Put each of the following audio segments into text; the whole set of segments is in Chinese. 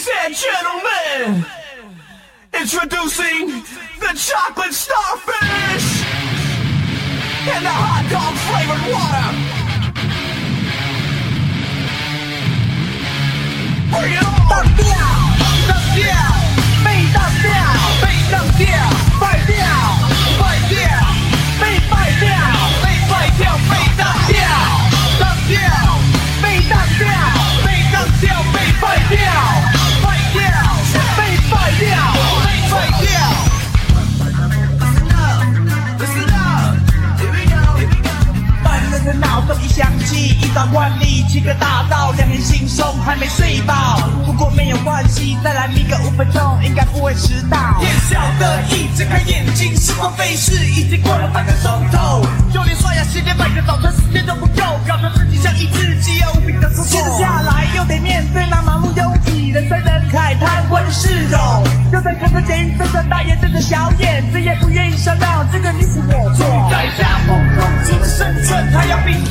Ladies and gentlemen, introducing the chocolate starfish and the hot dog flavored water. 早万里，七个大道，两眼惺忪，还没睡饱。不过没有关系，再来眯个五分钟，应该不会迟到。夜宵的一睁开眼睛，时光飞逝，已经过了半个钟头。就连刷牙、洗脸、买个早餐时间都不够，搞得自己像一只饥饿无比的猪接。下来又得面对那忙碌拥挤、人山人海、贪官的市容，又在看着监狱睁着大眼瞪着小眼，谁也不愿意想让这个你是我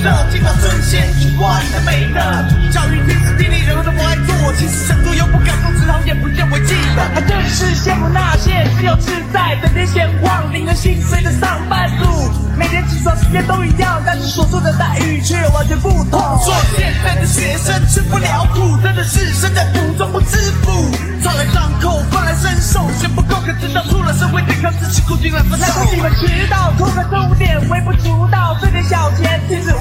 他要秉着尽到尊贤去管的美德。教育天时地利人和都不爱做，其实想做又不敢做，只好眼不见为净的。还真是羡慕那些自由自在、整天闲晃、令人心碎的上班族，每天起床时间都一样，但是所受的待遇却完全不同。说现在的学生吃不了苦，真的是身在福中不知福。抓来张口，饭来伸手，钱不够，可知道出了社会得靠自己苦尽来分难怪你手。们迟到，拖个终点微不足道，这点小钱其实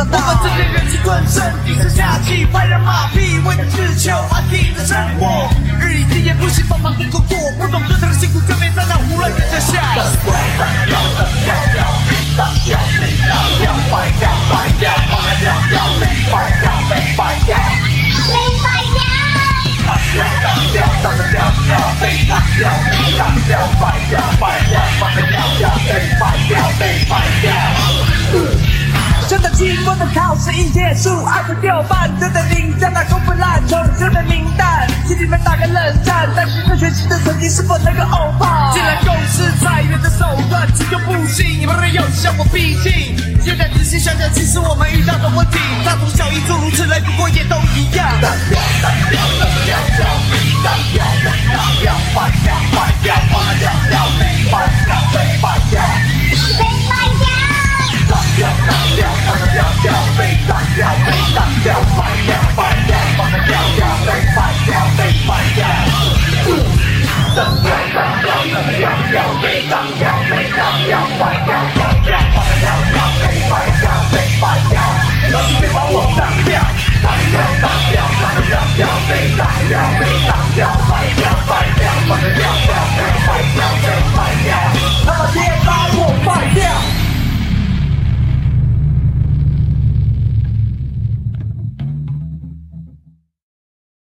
我。们这些人气吞声，低声下气，拍人马屁，为了追求安定的生活。日以继夜不惜帮忙工作，不懂得他的辛苦，就别在那胡乱跟着下。真的试一结束，爱的掉饭，真的领奖那公布烂虫，真的名单，请你们打个冷战。但是这学期的成绩是否能够欧巴？既然公司裁员的手段只有不信，你们没有向我逼近。现在仔细想想，其实我们遇到的问题，Let's be my one